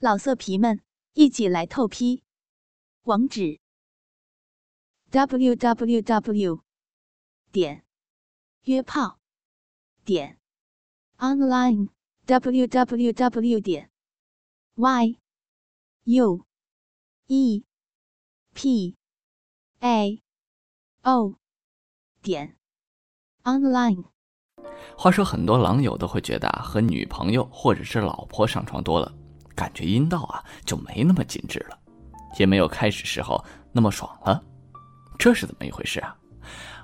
老色皮们，一起来透批！网址：w w w 点约炮点 online w w w 点 y u e p a o 点 online。话说，很多狼友都会觉得啊，和女朋友或者是老婆上床多了。感觉阴道啊就没那么紧致了，也没有开始时候那么爽了，这是怎么一回事啊？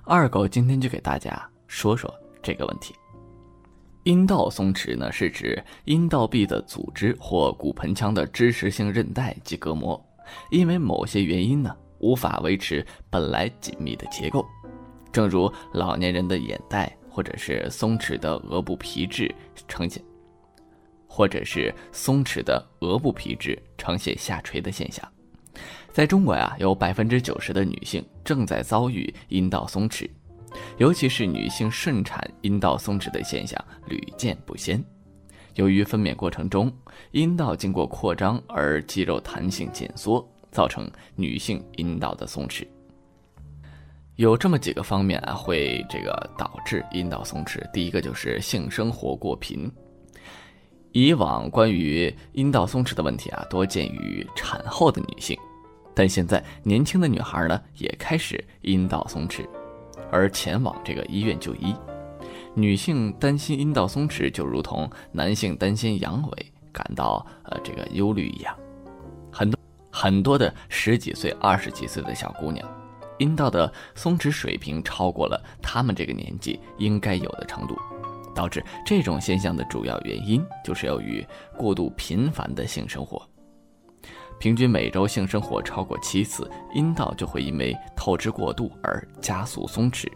二狗今天就给大家说说这个问题。阴道松弛呢，是指阴道壁的组织或骨盆腔的支持性韧带及隔膜，因为某些原因呢，无法维持本来紧密的结构，正如老年人的眼袋或者是松弛的额部皮质呈现。或者是松弛的额部皮质呈现下垂的现象，在中国呀，有百分之九十的女性正在遭遇阴道松弛，尤其是女性顺产阴道松弛的现象屡见不鲜。由于分娩过程中阴道经过扩张而肌肉弹性减缩，造成女性阴道的松弛。有这么几个方面啊，会这个导致阴道松弛。第一个就是性生活过频。以往关于阴道松弛的问题啊，多见于产后的女性，但现在年轻的女孩呢，也开始阴道松弛，而前往这个医院就医。女性担心阴道松弛，就如同男性担心阳痿感到呃这个忧虑一样。很多很多的十几岁、二十几岁的小姑娘，阴道的松弛水平超过了她们这个年纪应该有的程度。导致这种现象的主要原因，就是由于过度频繁的性生活。平均每周性生活超过七次，阴道就会因为透支过度而加速松弛。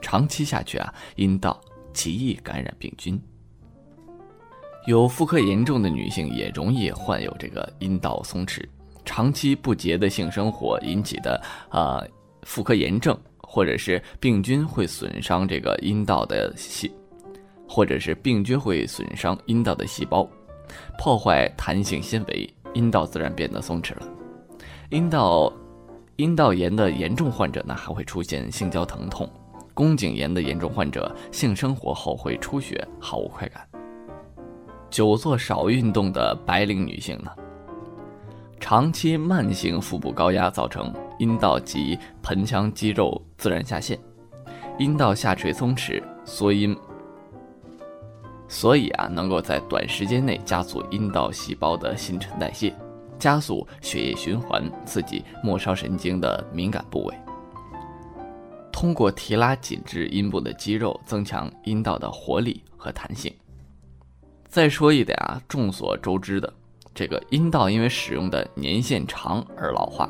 长期下去啊，阴道极易感染病菌。有妇科严重的女性也容易患有这个阴道松弛。长期不洁的性生活引起的啊妇科炎症，或者是病菌会损伤这个阴道的细。或者是病菌会损伤阴道的细胞，破坏弹性纤维，阴道自然变得松弛了。阴道阴道炎的严重患者呢，还会出现性交疼痛；宫颈炎的严重患者，性生活后会出血，毫无快感。久坐少运动的白领女性呢，长期慢性腹部高压造成阴道及盆腔肌肉自然下陷，阴道下垂松弛，缩阴。所以啊，能够在短时间内加速阴道细胞的新陈代谢，加速血液循环，刺激末梢神经的敏感部位。通过提拉紧致阴部的肌肉，增强阴道的活力和弹性。再说一点啊，众所周知的，这个阴道因为使用的年限长而老化。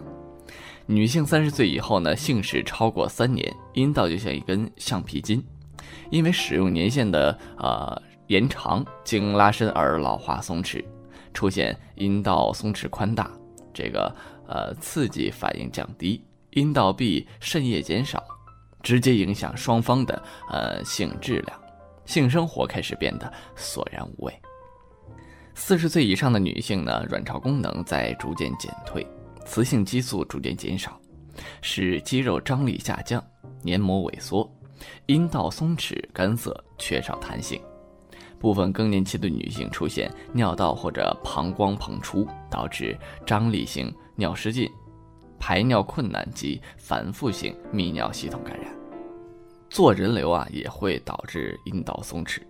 女性三十岁以后呢，性史超过三年，阴道就像一根橡皮筋，因为使用年限的呃。延长经拉伸而老化松弛，出现阴道松弛宽大，这个呃刺激反应降低，阴道壁渗液减少，直接影响双方的呃性质量，性生活开始变得索然无味。四十岁以上的女性呢，卵巢功能在逐渐减退，雌性激素逐渐减少，使肌肉张力下降，黏膜萎缩，阴道松弛干涩，缺少弹性。部分更年期的女性出现尿道或者膀胱膨出，导致张力性尿失禁、排尿困难及反复性泌尿系统感染。做人流啊也会导致阴道松弛。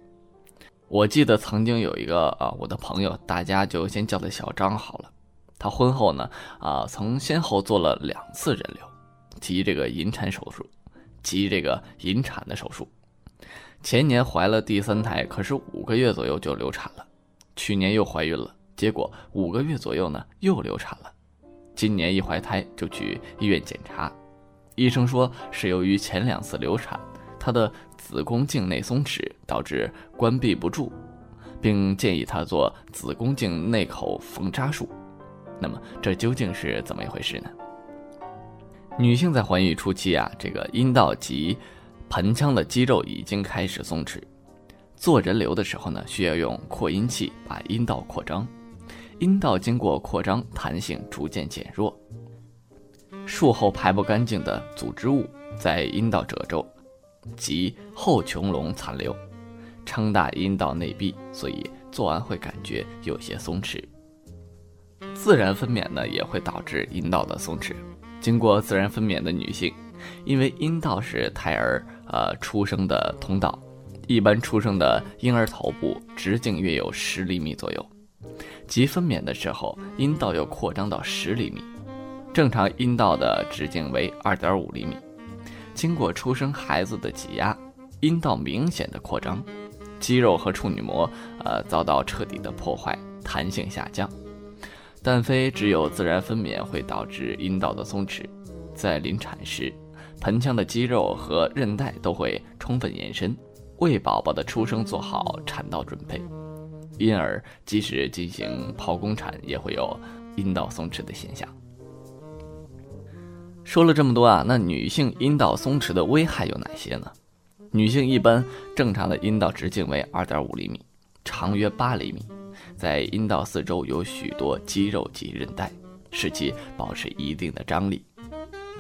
我记得曾经有一个啊我的朋友，大家就先叫他小张好了。他婚后呢啊曾先后做了两次人流，及这个引产手术，及这个引产的手术。前年怀了第三胎，可是五个月左右就流产了。去年又怀孕了，结果五个月左右呢又流产了。今年一怀胎就去医院检查，医生说是由于前两次流产，她的子宫颈内松弛导致关闭不住，并建议她做子宫颈内口缝扎术。那么这究竟是怎么一回事呢？女性在怀孕初期啊，这个阴道及盆腔的肌肉已经开始松弛，做人流的时候呢，需要用扩阴器把阴道扩张。阴道经过扩张，弹性逐渐减弱，术后排不干净的组织物在阴道褶皱及后穹窿残留，撑大阴道内壁，所以做完会感觉有些松弛。自然分娩呢也会导致阴道的松弛。经过自然分娩的女性，因为阴道是胎儿呃出生的通道，一般出生的婴儿头部直径约有十厘米左右，即分娩的时候阴道又扩张到十厘米，正常阴道的直径为二点五厘米。经过出生孩子的挤压，阴道明显的扩张，肌肉和处女膜呃遭到彻底的破坏，弹性下降。但非只有自然分娩会导致阴道的松弛，在临产时，盆腔的肌肉和韧带都会充分延伸，为宝宝的出生做好产道准备。因而，即使进行剖宫产，也会有阴道松弛的现象。说了这么多啊，那女性阴道松弛的危害有哪些呢？女性一般正常的阴道直径为二点五厘米，长约八厘米。在阴道四周有许多肌肉及韧带，使其保持一定的张力。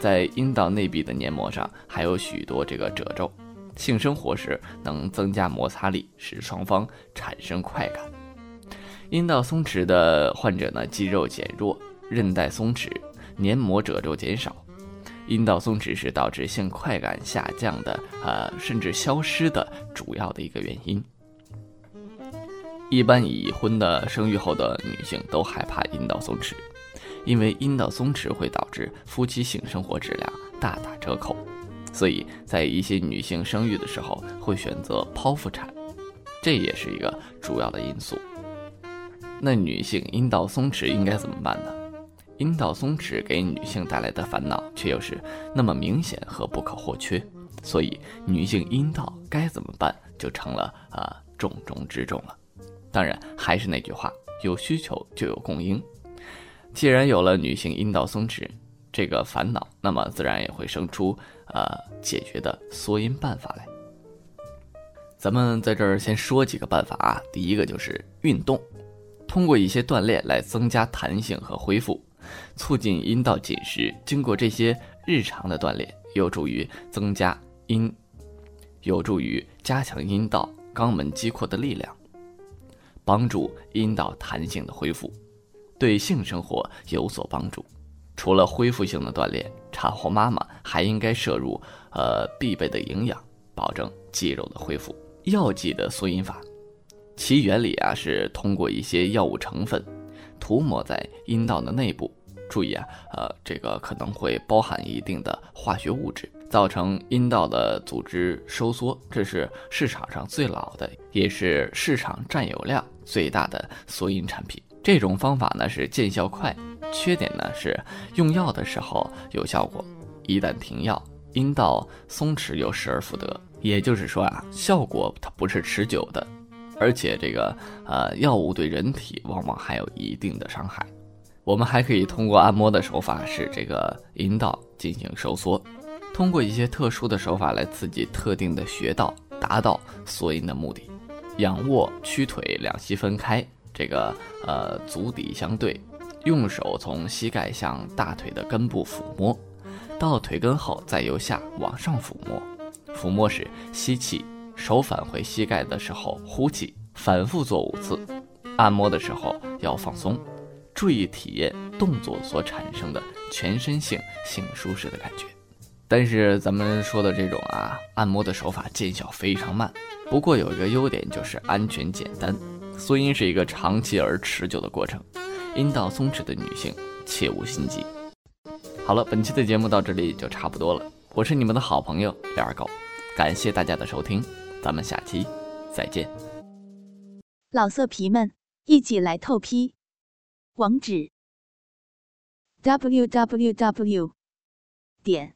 在阴道内壁的黏膜上还有许多这个褶皱，性生活时能增加摩擦力，使双方产生快感。阴道松弛的患者呢，肌肉减弱，韧带松弛，黏膜褶皱减少。阴道松弛是导致性快感下降的，呃，甚至消失的主要的一个原因。一般已婚的生育后的女性都害怕阴道松弛，因为阴道松弛会导致夫妻性生活质量大打折扣，所以在一些女性生育的时候会选择剖腹产，这也是一个主要的因素。那女性阴道松弛应该怎么办呢？阴道松弛给女性带来的烦恼却又是那么明显和不可或缺，所以女性阴道该怎么办就成了啊重中之重了。当然，还是那句话，有需求就有供应。既然有了女性阴道松弛这个烦恼，那么自然也会生出呃解决的缩阴办法来。咱们在这儿先说几个办法啊。第一个就是运动，通过一些锻炼来增加弹性和恢复，促进阴道紧实。经过这些日常的锻炼，有助于增加阴，有助于加强阴道肛门肌廓的力量。帮助阴道弹性的恢复，对性生活有所帮助。除了恢复性的锻炼，产后妈妈还应该摄入呃必备的营养，保证肌肉的恢复。药剂的缩阴法，其原理啊是通过一些药物成分涂抹在阴道的内部。注意啊，呃，这个可能会包含一定的化学物质。造成阴道的组织收缩，这是市场上最老的，也是市场占有量最大的缩阴产品。这种方法呢是见效快，缺点呢是用药的时候有效果，一旦停药，阴道松弛又失而复得。也就是说啊，效果它不是持久的，而且这个呃药物对人体往往还有一定的伤害。我们还可以通过按摩的手法使这个阴道进行收缩。通过一些特殊的手法来刺激特定的穴道，达到缩阴的目的。仰卧屈腿，两膝分开，这个呃足底相对，用手从膝盖向大腿的根部抚摸，到腿根后再由下往上抚摸。抚摸时吸气，手返回膝盖的时候呼气，反复做五次。按摩的时候要放松，注意体验动作所产生的全身性性舒适的感觉。但是咱们说的这种啊，按摩的手法见效非常慢。不过有一个优点就是安全简单。缩阴是一个长期而持久的过程，阴道松弛的女性切勿心急。好了，本期的节目到这里就差不多了。我是你们的好朋友李二狗，感谢大家的收听，咱们下期再见。老色皮们一起来透批，网址：w w w. 点。